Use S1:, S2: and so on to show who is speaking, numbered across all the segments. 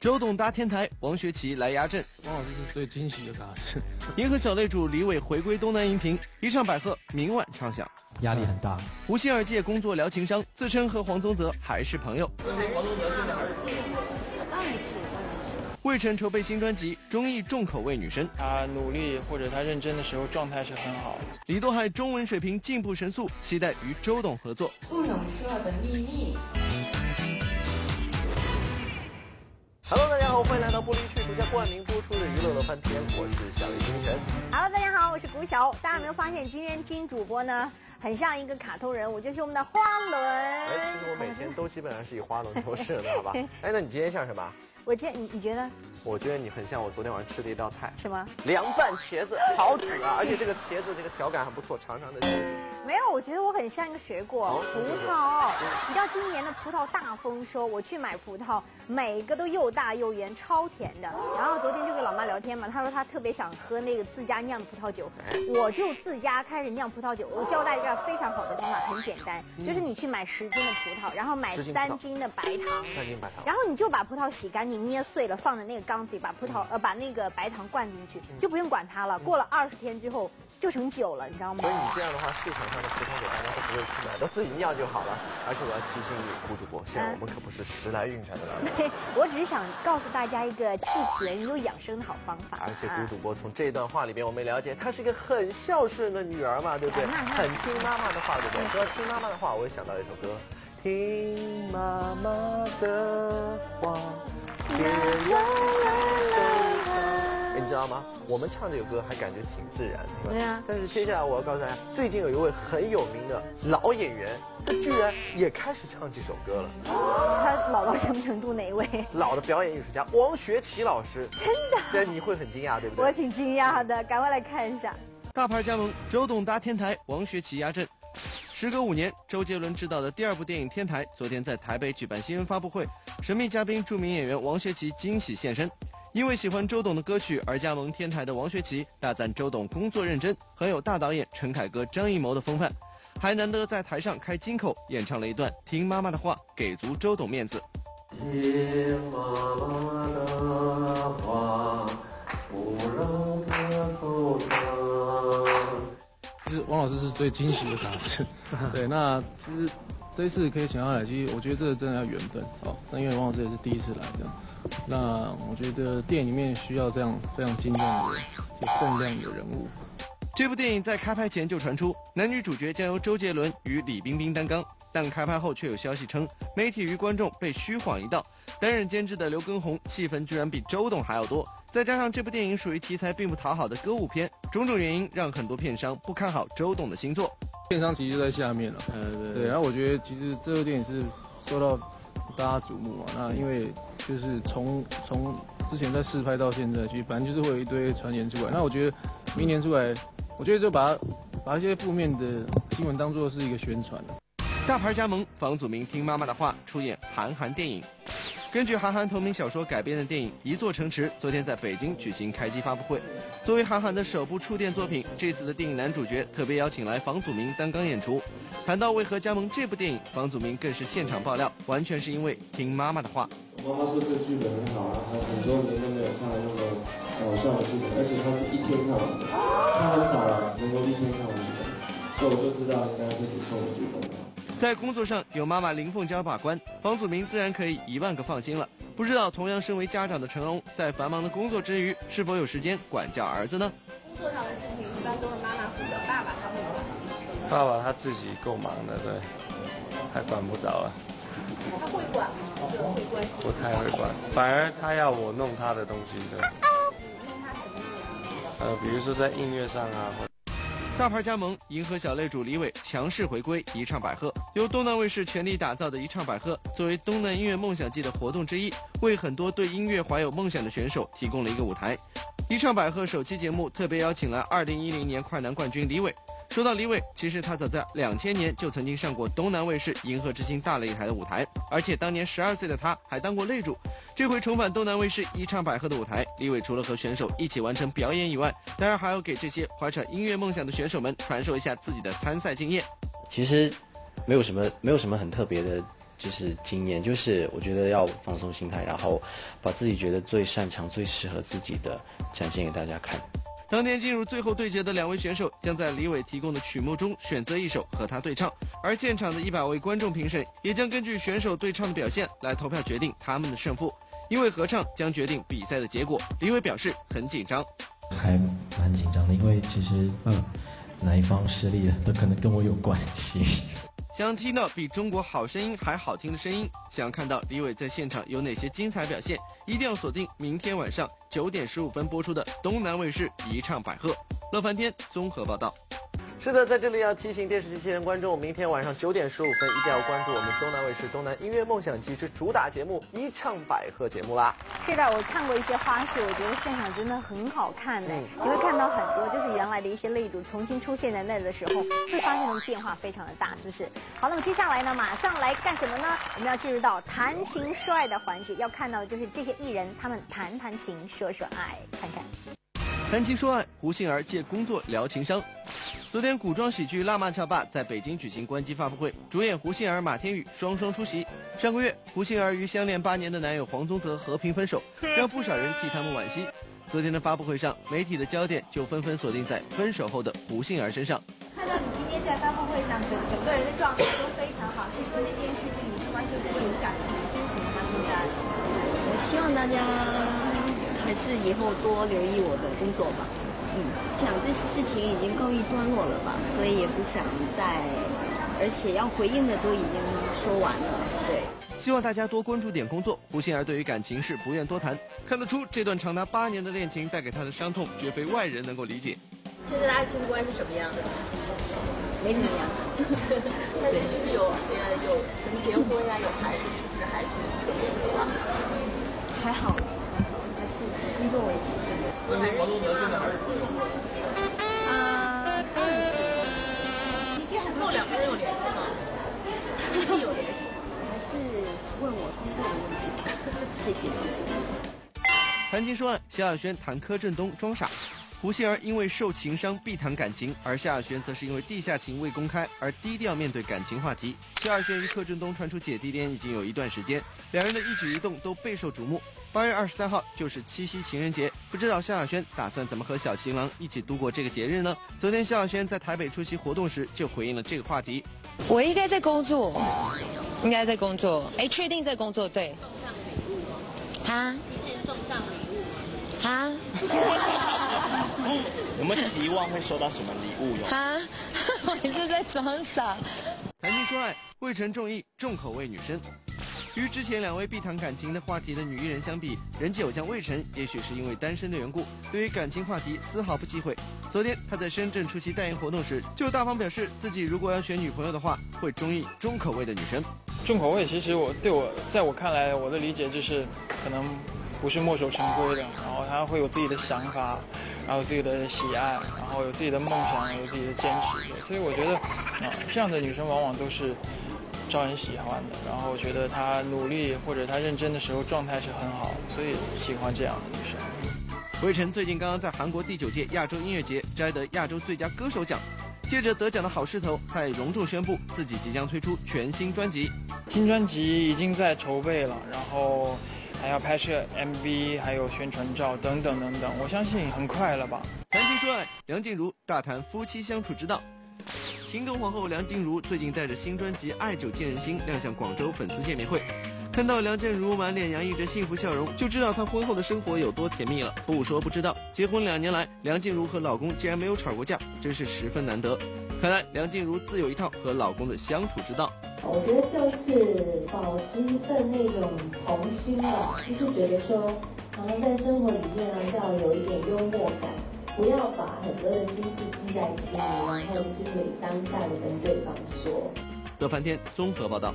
S1: 周董搭天台，王学圻来压阵。
S2: 王老师是最惊喜的大师。
S1: 银河小擂主李伟回归东南荧屏，一唱百合，明晚唱响。
S3: 压力很大。
S1: 无心二界工作聊情商，自称和黄宗泽还是朋友。黄宗泽真的还是朋友吗？
S4: 当然是，当然是。
S1: 魏晨筹备新专辑，中意重口味女生。
S5: 他努力或者他认真的时候，状态是很好。
S1: 李多海中文水平进步神速，期待与周董合作。
S6: 不能说的秘密。
S1: 好，欢迎来到玻璃趣独家冠名播出的娱乐乐翻天，我是小丽精神。
S4: Hello，大家好，我是古晓。大家有没有发现今天金主播呢，很像一个卡通人物，就是我们的花轮。
S1: 哎，其实我每天都基本上是以花轮做事的，好吧？哎，那你今天像什么？
S4: 我今你你觉得？
S1: 我觉得你很像我昨天晚上吃的一道菜。
S4: 什么？
S1: 凉拌茄子，好煮啊！而且这个茄子这个条感还不错，长长的。
S4: 没有，我觉得我很像一个水果，葡萄。你知道今年的葡萄大丰收，我去买葡萄，每个都又大又圆，超甜的。然后昨天就跟老妈聊天嘛，她说她特别想喝那个自家酿的葡萄酒，我就自家开始酿葡萄酒。我教大家非常好的方法，很简单，就是你去买十斤的葡萄，然后买三斤的白糖，
S1: 三斤白糖，
S4: 然后你就把葡萄洗干净，捏碎了，放在那个缸子里，把葡萄呃把那个白糖灌进去，就不用管它了。过了二十天之后。就成酒了，你知道吗？
S1: 所以你这样的话，市场上的葡萄酒大家都不会去买，都自己酿就好了。而且我要提醒你，胡主播，现在我们可不是时来运转的老
S4: 人。我只是想告诉大家一个气人又养生的好方法。
S1: 而且胡主播从这段话里边，我们了解她是一个很孝顺的女儿嘛，对不对？很听妈妈的话，对不对？说听妈妈的话，我也想到一首歌，听妈妈的话，别让人受伤。你知道吗？我们唱这首歌还感觉挺自然，
S4: 对啊。
S1: 但是接下来我要告诉大家，最近有一位很有名的老演员，他居然也开始唱这首歌了。
S4: 他老到什么程度？哪一位？
S1: 老的表演艺术家王学圻老师。
S4: 真的？
S1: 对，你会很惊讶，对不对？
S4: 我挺惊讶的，赶快来看一下。
S1: 大牌加盟，周董搭天台，王学圻压阵。时隔五年，周杰伦执导的第二部电影《天台》昨天在台北举办新闻发布会，神秘嘉宾著名演员王学圻惊喜现身。因为喜欢周董的歌曲而加盟天台的王学圻大赞周董工作认真，很有大导演陈凯歌、张艺谋的风范，还难得在台上开金口演唱了一段《听妈妈的话》，给足周董面子。听妈妈的话，不让
S2: 她受伤。其实王老师是最惊喜的大师，对，那其实这一次可以请他来，其实我觉得这个真的要缘分，哦，那因为王老师也是第一次来这样。那我觉得电影里面需要这样非常精亮的、有分量的人物。
S1: 这部电影在开拍前就传出男女主角将由周杰伦与李冰冰担纲，但开拍后却有消息称媒体与观众被虚晃一道。担任监制的刘畊宏戏份居然比周董还要多，再加上这部电影属于题材并不讨好的歌舞片，种种原因让很多片商不看好周董的新作。
S2: 片商其实就在下面了，对对。然后我觉得其实这部电影是受到。大家瞩目嘛？那因为就是从从之前在试拍到现在，其实反正就是会有一堆传言出来。那我觉得明年出来，我觉得就把把一些负面的新闻当做是一个宣传。
S1: 大牌加盟，房祖名听妈妈的话出演韩寒电影。根据韩寒同名小说改编的电影《一座城池》，昨天在北京举行开机发布会。作为韩寒的首部触电作品，这次的电影男主角特别邀请来房祖名担纲演出。谈到为何加盟这部电影，房祖名更是现场爆料，完全是因为听妈妈的话。
S7: 妈妈说这剧本很好，然后很多年都没有看那么搞笑的剧本，而且他是一天看完的，他很少能够一天看完剧本，所以我就知道应该是不错的剧本。
S1: 在工作上有妈妈林凤娇把关，房祖名自然可以一万个放心了。不知道同样身为家长的成龙，在繁忙的工作之余，是否有时间管教儿子呢？
S8: 工作上的事情一般都是妈妈负责，爸爸他会管。
S7: 爸爸他自己够忙的，对，还管不着啊。
S8: 他会管吗？
S7: 不太会管，反而他要我弄他的东西，对。
S8: 弄他什么
S7: 呃，比如说在音乐上啊，或。
S1: 大牌加盟，银河小擂主李伟强势回归，一唱百贺。由东南卫视全力打造的一唱百贺，作为东南音乐梦想季的活动之一，为很多对音乐怀有梦想的选手提供了一个舞台。一唱百贺首期节目特别邀请了2010年快男冠军李伟。说到李伟，其实他早在两千年就曾经上过东南卫视《银河之星》大擂台的舞台，而且当年十二岁的他还当过擂主。这回重返东南卫视一唱百贺的舞台，李伟除了和选手一起完成表演以外，当然还要给这些怀揣音乐梦想的选手们传授一下自己的参赛经验。
S3: 其实没有什么，没有什么很特别的就是经验，就是我觉得要放松心态，然后把自己觉得最擅长、最适合自己的展现给大家看。
S1: 当天进入最后对决的两位选手将在李伟提供的曲目中选择一首和他对唱，而现场的一百位观众评审也将根据选手对唱的表现来投票决定他们的胜负。因为合唱将决定比赛的结果，李伟表示很紧张，
S9: 还蛮紧张的，因为其实嗯，哪一方失利了都可能跟我有关系。
S1: 想听到比中国好声音还好听的声音，想看到李伟在现场有哪些精彩表现，一定要锁定明天晚上九点十五分播出的东南卫视一唱百和。乐翻天综合报道。是的，在这里要提醒电视机前的观众，明天晚上九点十五分一定要关注我们东南卫视《东南音乐梦想季》之主打节目《一唱百和》节目啦。
S4: 是的，我看过一些花絮，我觉得现场真的很好看呢。你会看到很多就是原来的一些擂主重新出现在那的时候，会发现变化非常的大，是不是？好，那么接下来呢，马上来干什么呢？我们要进入到谈情说爱的环节，要看到的就是这些艺人他们谈谈情说说爱，看看。
S1: 谈情说爱，胡杏儿借工作聊情商。昨天，古装喜剧《辣妈俏爸》在北京举行关机发布会，主演胡杏儿、马天宇双双出席。上个月，胡杏儿与相恋八年的男友黄宗泽和平分手，让不少人替他们惋惜。昨天的发布会上，媒体的焦点就纷纷锁定在分手后的胡杏儿身上。
S8: 看到你今天在发布会上，整整个人的状态都非常好，是说这件事情你是完全不会影响你的心情吗？现在？
S10: 我希望大家还是以后多留意我的工作吧。嗯，想这些事情已经告一段落了吧，所以也不想再，而且要回应的都已经说完了，对。
S1: 希望大家多关注点工作。胡杏儿对于感情是不愿多谈，看得出这段长达八年的恋情带给她的伤痛绝非外人能够理解。
S8: 现在的爱情观是什么样的？
S10: 没怎么样。
S8: 那其实有呃有什么结婚呀，有孩子，是不是还是特别渴望？
S10: 还好，工作
S8: 问题。还是啊，当然是。今天还有两个人有联系吗？有联系。
S10: 还是问我工作的问题。谢谢。
S1: 谈情说爱，萧亚轩谈柯震东装傻。胡杏儿因为受情伤必谈感情，而夏亚轩则是因为地下情未公开而低调面对感情话题。夏亚轩与柯震东传出姐弟恋已经有一段时间，两人的一举一动都备受瞩目。八月二十三号就是七夕情人节，不知道夏亚轩打算怎么和小情郎一起度过这个节日呢？昨天夏亚轩在台北出席活动时就回应了这个话题。
S11: 我应该在工作，应该在工作，哎，确定在工作，对。
S8: 他今天送上礼物
S11: 他。
S12: 有没有希望会收到什么礼物哟？
S11: 啊，我是在装傻。
S1: 谈情说爱，魏晨中意重口味女生。与之前两位必谈感情的话题的女艺人相比，人气偶像魏晨也许是因为单身的缘故，对于感情话题丝毫不忌讳。昨天他在深圳出席代言活动时，就大方表示自己如果要选女朋友的话，会中意重口味的女生。
S5: 重口味其实我对我在我看来，我的理解就是可能不是墨守成规的，然后他会有自己的想法。然后自己的喜爱，然后有自己的梦想，有自己的坚持，所以我觉得啊，这样的女生往往都是招人喜欢的。然后我觉得她努力或者她认真的时候状态是很好，所以喜欢这样的女生。
S1: 魏晨最近刚刚在韩国第九届亚洲音乐节摘得亚洲最佳歌手奖，借着得奖的好势头，他也隆重宣布自己即将推出全新专辑。
S5: 新专辑已经在筹备了，然后。还要拍摄 MV，还有宣传照等等等等，我相信很快了吧。
S1: 谈情说爱，梁静茹大谈夫妻相处之道。情歌皇后梁静茹最近带着新专辑《爱久见人心》亮相广州粉丝见面会，看到梁静茹满脸洋溢着幸福笑容，就知道她婚后的生活有多甜蜜了。不说不知道，结婚两年来，梁静茹和老公竟然没有吵过架，真是十分难得。看来梁静茹自有一套和老公的相处之道。
S13: 我觉得就是保持一份那种童心吧，就是觉得说，好像在生活里面呢，要有一点幽默感，不要把很多的心事记在心里，然后就是可以当下的跟对方说。
S1: 乐翻天综合报道。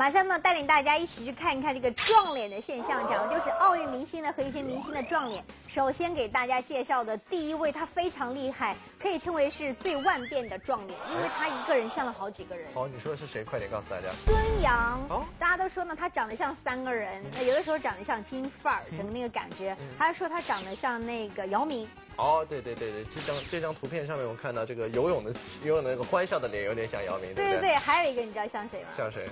S4: 马上呢，带领大家一起去看一看这个撞脸的现象，讲的就是奥运明星呢和一些明星的撞脸。首先给大家介绍的第一位，他非常厉害，可以称为是最万变的撞脸，因为他一个人像了好几个人。
S1: 好，你说的是谁？快点告诉大家。
S4: 孙杨。哦。大家都说呢，他长得像三个人，有的时候长得像金范儿，整个那个感觉。他说他长得像那个姚明。
S1: 哦，对对对对，这张这张图片上面我看到这个游泳的游泳的那个欢笑的脸有点像姚明。
S4: 对对对，还有一个你知道像谁吗？
S1: 像谁？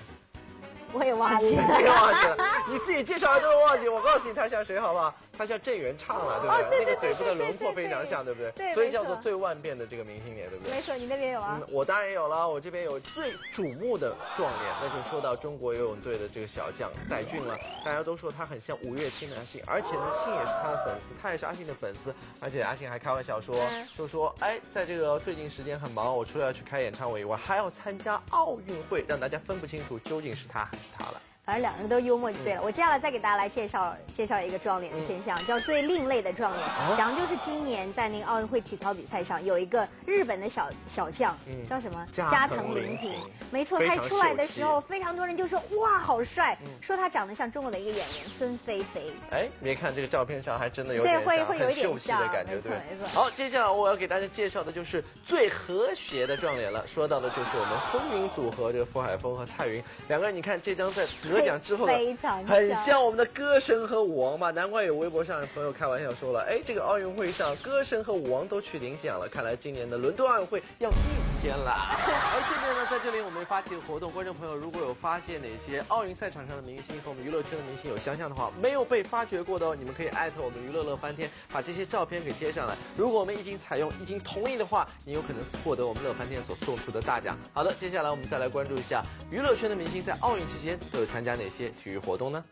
S4: 我也忘记了，
S1: 你忘记，你自己介绍的都忘记。我告诉你，他像谁，好不好？他像郑元畅了，对不对？那个嘴部的轮廓非常像，对不对？
S4: 对，
S1: 所以叫做最万变的这个明星脸，对不对？
S4: 没错，你那边有啊？
S1: 我当然有了，我这边有最瞩目的壮脸，那就说到中国游泳队的这个小将戴俊了。大家都说他很像五月天的阿信，而且呢，信也是他的粉丝，他也是阿信的粉丝。而且阿信还开玩笑说，就说哎，在这个最近时间很忙，我除了要去开演唱会以外，还要参加奥运会，让大家分不清楚究竟是他还是他了。
S4: 反正两个人都幽默就对了。我接下来再给大家来介绍介绍一个撞脸的现象，叫最另类的撞脸。讲的就是今年在那个奥运会体操比赛上，有一个日本的小小将，叫什么？加藤林平。没错，他出来的时候，非常多人就说哇好帅，说他长得像中国的一个演员孙菲菲。
S1: 哎，别看这个照片上还真的有点
S4: 会会有一点
S1: 秀气的感觉，
S4: 对。
S1: 好，接下来我要给大家介绍的就是最和谐的撞脸了。说到的就是我们风云组合这个傅海峰和蔡云两个人，你看这张在得奖之后。非常很像我们的歌神和舞王嘛，难怪有微博上的朋友开玩笑说了，哎，这个奥运会上歌神和舞王都去领奖了，看来今年的伦敦奥运会要逆天啦。而现在呢，在这里我们发起活动，观众朋友如果有发现哪些奥运赛场上的明星和我们娱乐圈的明星有相像的话，没有被发掘过的哦，你们可以艾特我们娱乐乐翻天，把这些照片给贴上来。如果我们一经采用，一经同意的话，你有可能获得我们乐翻天所送出的大奖。好的，接下来我们再来关注一下娱乐圈的明星在奥运期间都有参加哪些。体育活动呢？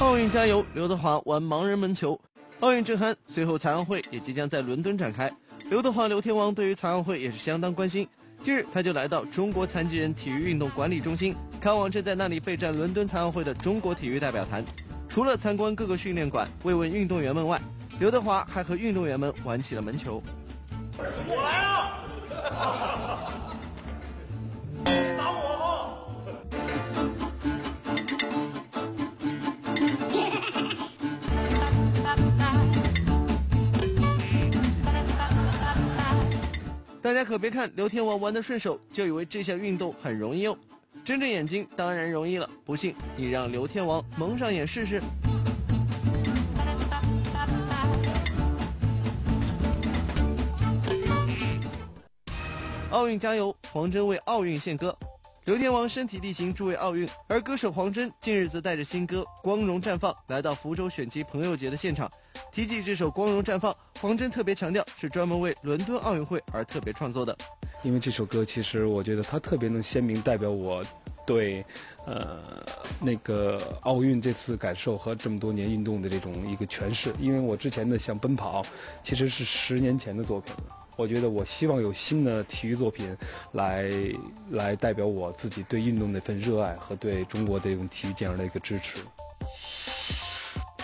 S1: 奥运加油！刘德华玩盲人门球，奥运震撼。随后残奥会也即将在伦敦展开。刘德华刘天王对于残奥会也是相当关心。近日他就来到中国残疾人体育运动管理中心，看望正在那里备战伦敦残奥会的中国体育代表团。除了参观各个训练馆慰问运动员们外，刘德华还和运动员们玩起了门球。我来了！大家可别看刘天王玩的顺手，就以为这项运动很容易哦。睁着眼睛当然容易了，不信你让刘天王蒙上眼试试。奥运加油！黄真为奥运献歌。刘天王身体力行助威奥运，而歌手黄真近日则带着新歌《光荣绽放》来到福州选集朋友节的现场。提及这首《光荣绽放》，黄真特别强调是专门为伦敦奥运会而特别创作的。
S14: 因为这首歌其实我觉得它特别能鲜明代表我对呃那个奥运这次感受和这么多年运动的这种一个诠释。因为我之前的像奔跑其实是十年前的作品。我觉得我希望有新的体育作品来来代表我自己对运动那份热爱和对中国的这种体育健儿的一个支持。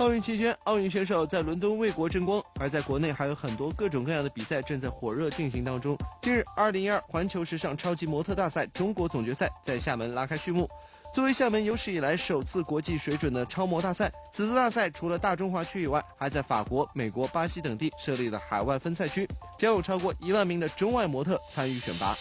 S1: 奥运期间，奥运选手在伦敦为国争光，而在国内还有很多各种各样的比赛正在火热进行当中。近日，二零一二环球时尚超级模特大赛中国总决赛在厦门拉开序幕。作为厦门有史以来首次国际水准的超模大赛，此次大赛除了大中华区以外，还在法国、美国、巴西等地设立了海外分赛区，将有超过一万名的中外模特参与选拔。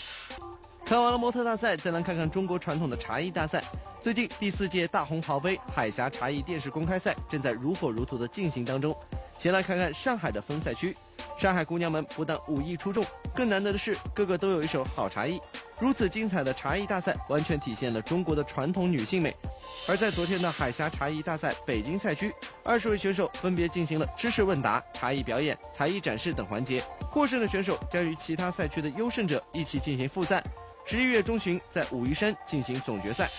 S1: 看完了模特大赛，再来看看中国传统的茶艺大赛。最近第四届大红袍杯海峡茶艺电视公开赛正在如火如荼的进行当中。先来看看上海的分赛区，上海姑娘们不但武艺出众，更难得的是个个都有一手好茶艺。如此精彩的茶艺大赛，完全体现了中国的传统女性美。而在昨天的海峡茶艺大赛北京赛区，二十位选手分别进行了知识问答、茶艺表演、才艺展示等环节。获胜的选手将与其他赛区的优胜者一起进行复赛。十一月中旬在武夷山进行总决赛。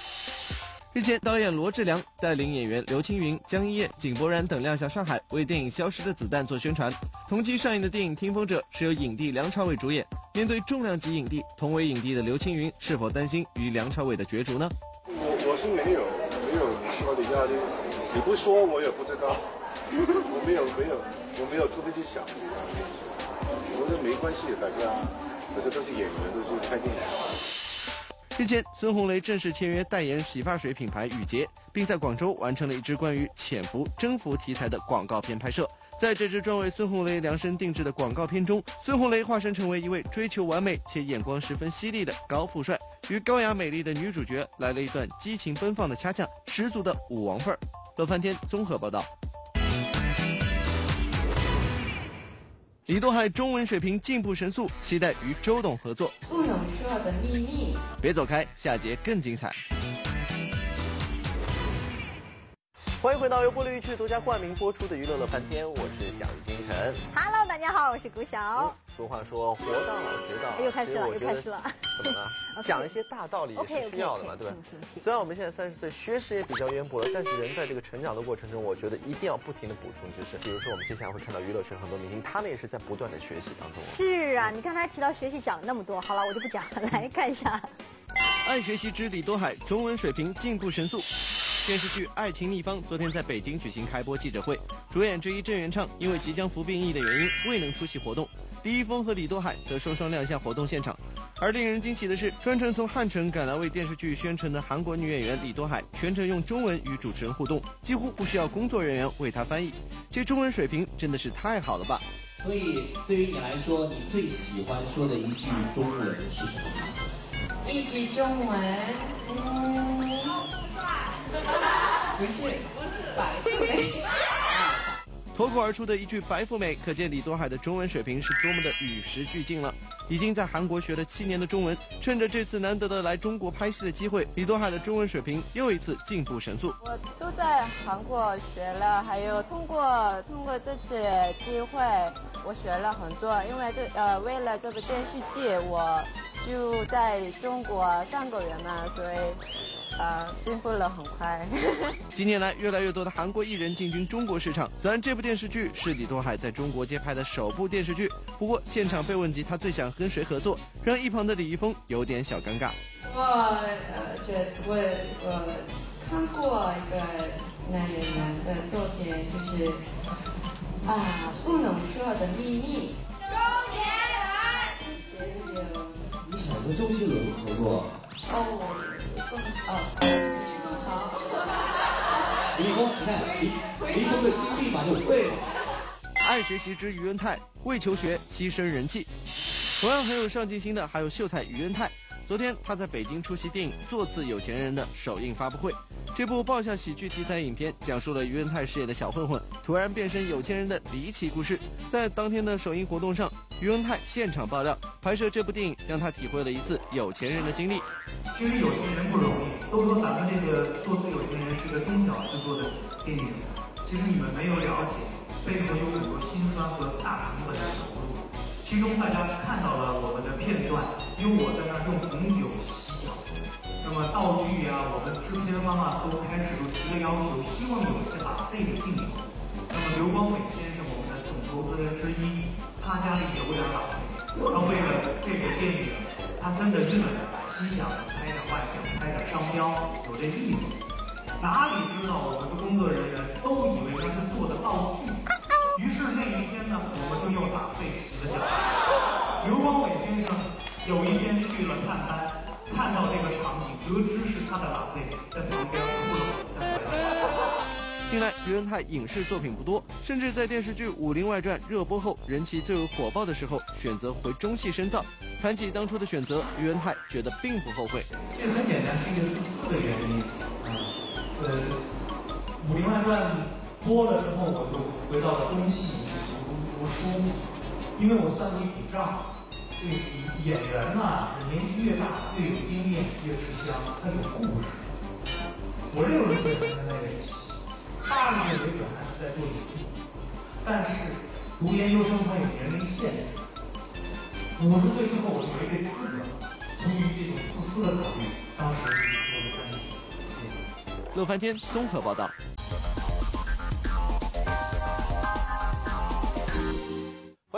S1: 日前，导演罗志良带领演员刘青云、江一燕、井柏然等亮相上海，为电影《消失的子弹》做宣传。同期上映的电影《听风者》是由影帝梁朝伟主演。面对重量级影帝，同为影帝的刘青云是否担心与梁朝伟的角逐呢？
S15: 我我是没有没有说的压力，你不说我也不知道，我没有没有我没有特别去想，我觉得没关系，大家可是都是演员，都是拍电影。
S1: 日前，孙红雷正式签约代言洗发水品牌雨洁，并在广州完成了一支关于潜伏、征服题材的广告片拍摄。在这支专为孙红雷量身定制的广告片中，孙红雷化身成为一位追求完美且眼光十分犀利的高富帅，与高雅美丽的女主角来了一段激情奔放的掐架，十足的舞王范儿。乐翻天综合报道。李东海中文水平进步神速，期待与周董合作。
S6: 不能说的秘密，
S1: 别走开，下节更精彩。
S16: 欢迎回到由玻璃鱼趣独家冠名播出的《娱乐乐翻天》，我是小金。晨。
S4: Hello，大家好，我是古小。
S16: 俗话说，活到老学到老。
S4: 又开始了，又开始了。
S16: 怎么了？讲一些大道理也是需要的嘛，对吧？虽然我们现在三十岁，学识也比较渊博了，但是人在这个成长的过程中，我觉得一定要不停的补充知识。比如说，我们接下来会看到娱乐圈很多明星，他们也是在不断的学习当中。
S4: 是啊，你刚才提到学习讲了那么多，好了，我就不讲了，来看一下。
S1: 爱学习之李多海中文水平进步神速。电视剧《爱情秘方》昨天在北京举行开播记者会，主演之一郑元畅因为即将服兵役的原因未能出席活动，李易峰和李多海则双双亮相活动现场。而令人惊喜的是，专程从汉城赶来为电视剧宣传的韩国女演员李多海，全程用中文与主持人互动，几乎不需要工作人员为她翻译，这中文水平真的是太好了吧！
S17: 所以对于你来说，你最喜欢说的一句中文是什么？
S6: 一句中文，嗯，不是，不是白色的。
S1: 脱口而出的一句“白富美”，可见李多海的中文水平是多么的与时俱进了。已经在韩国学了七年的中文，趁着这次难得的来中国拍戏的机会，李多海的中文水平又一次进步神速。
S18: 我都在韩国学了，还有通过通过这次机会，我学了很多。因为这呃为了这个电视剧，我就在中国三个月嘛，所以呃进步了很快。
S1: 近年来，越来越多的韩国艺人进军中国市场。虽然这部电视剧是李多海在中国接拍的首部电视剧，不过现场被问及他最想跟谁合作，让一旁的李易峰有点小尴尬。
S6: 我呃觉我我看过一个男演员的作品，就是啊不能说的秘密。周杰伦。
S17: 你想跟周杰伦合作？
S6: 哦，更哦，更好。
S17: 李易峰，你看李李易峰的心立马就碎了。
S1: 爱学习之于恩泰，为求学牺牲人气。同样很有上进心的还有秀才于恩泰。昨天他在北京出席电影《做次有钱人》的首映发布会。这部爆笑喜剧题材影片讲述了于文泰饰演的小混混突然变身有钱人的离奇故事。在当天的首映活动上，于文泰现场爆料，拍摄这部电影让他体会了一次有钱人的经历。
S19: 其实有钱人不容易，都说咱们这个《做次有钱人》是个中小制作的电影，其实你们没有了解，背后有很多辛酸和大成本的。其中大家看到了我们的片段，有我在那用红酒洗脚，那么道具呀、我们制片方啊都开始都提了要求，希望有一些拉菲的镜头。那么刘光伟先生，我们的总投资人之一，他家里有点拉菲，他为了这个电影，他真的运了点来，心想拍点外景，拍点商标，有这意思。哪里知道我们的工得知是他的打费，在旁边哭了会儿，再回来。
S1: 近来于恩泰影视作品不多，甚至在电视剧《武林外传》热播后，人气最为火爆的时候，选择回中戏深造。谈起当初的选择，于恩泰觉得并不后悔。
S19: 这很简单，是一个自私的原因。呃，《武林外传》播了之后，我就回到了中戏去读读书，因为我算了一笔账，对演员嘛、年纪越大，越有经验，越吃香，他有故事。我六十岁跟他在一起，八十岁为止还是在做演戏，但是读研究生它有年龄限制，五十岁之后我就没这资格了。出于这种自私的考虑，当时就做了专辑。
S1: 乐翻天综合报道。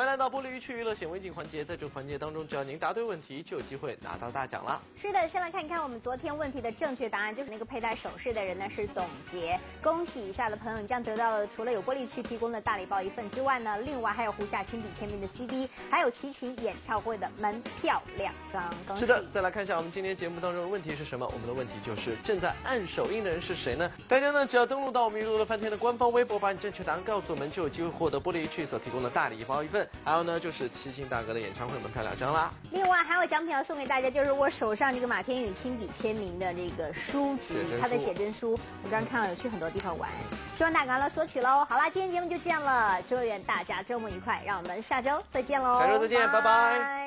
S16: 欢迎来到玻璃鱼趣娱乐显微镜环节，在这个环节当中，只要您答对问题，就有机会拿到大奖了。
S4: 是的，先来看一看我们昨天问题的正确答案，就是那个佩戴首饰的人呢是董洁。恭喜以下的朋友，你将得到了除了有玻璃区提供的大礼包一份之外呢，另外还有胡夏亲笔签名的 CD，还有齐秦演唱会的门票两张。恭喜！
S16: 是的，再来看一下我们今天节目当中的问题是什么？我们的问题就是正在按手印的人是谁呢？大家呢只要登录到我们娱乐乐翻天的官方微博，把你正确答案告诉我们，就有机会获得玻璃鱼趣所提供的大礼包一份。还有呢就是齐秦大哥的演唱会门票两张啦。
S4: 另外还有奖品要送给大家，就是我手上这个马天宇亲笔签名的这个书籍他的写真书，我刚刚看到有去很多地方玩，希望大家来索取喽。好啦，今天节目就这样了，祝愿大家周末愉快，让我们下周再见喽。
S16: 下周再见，拜拜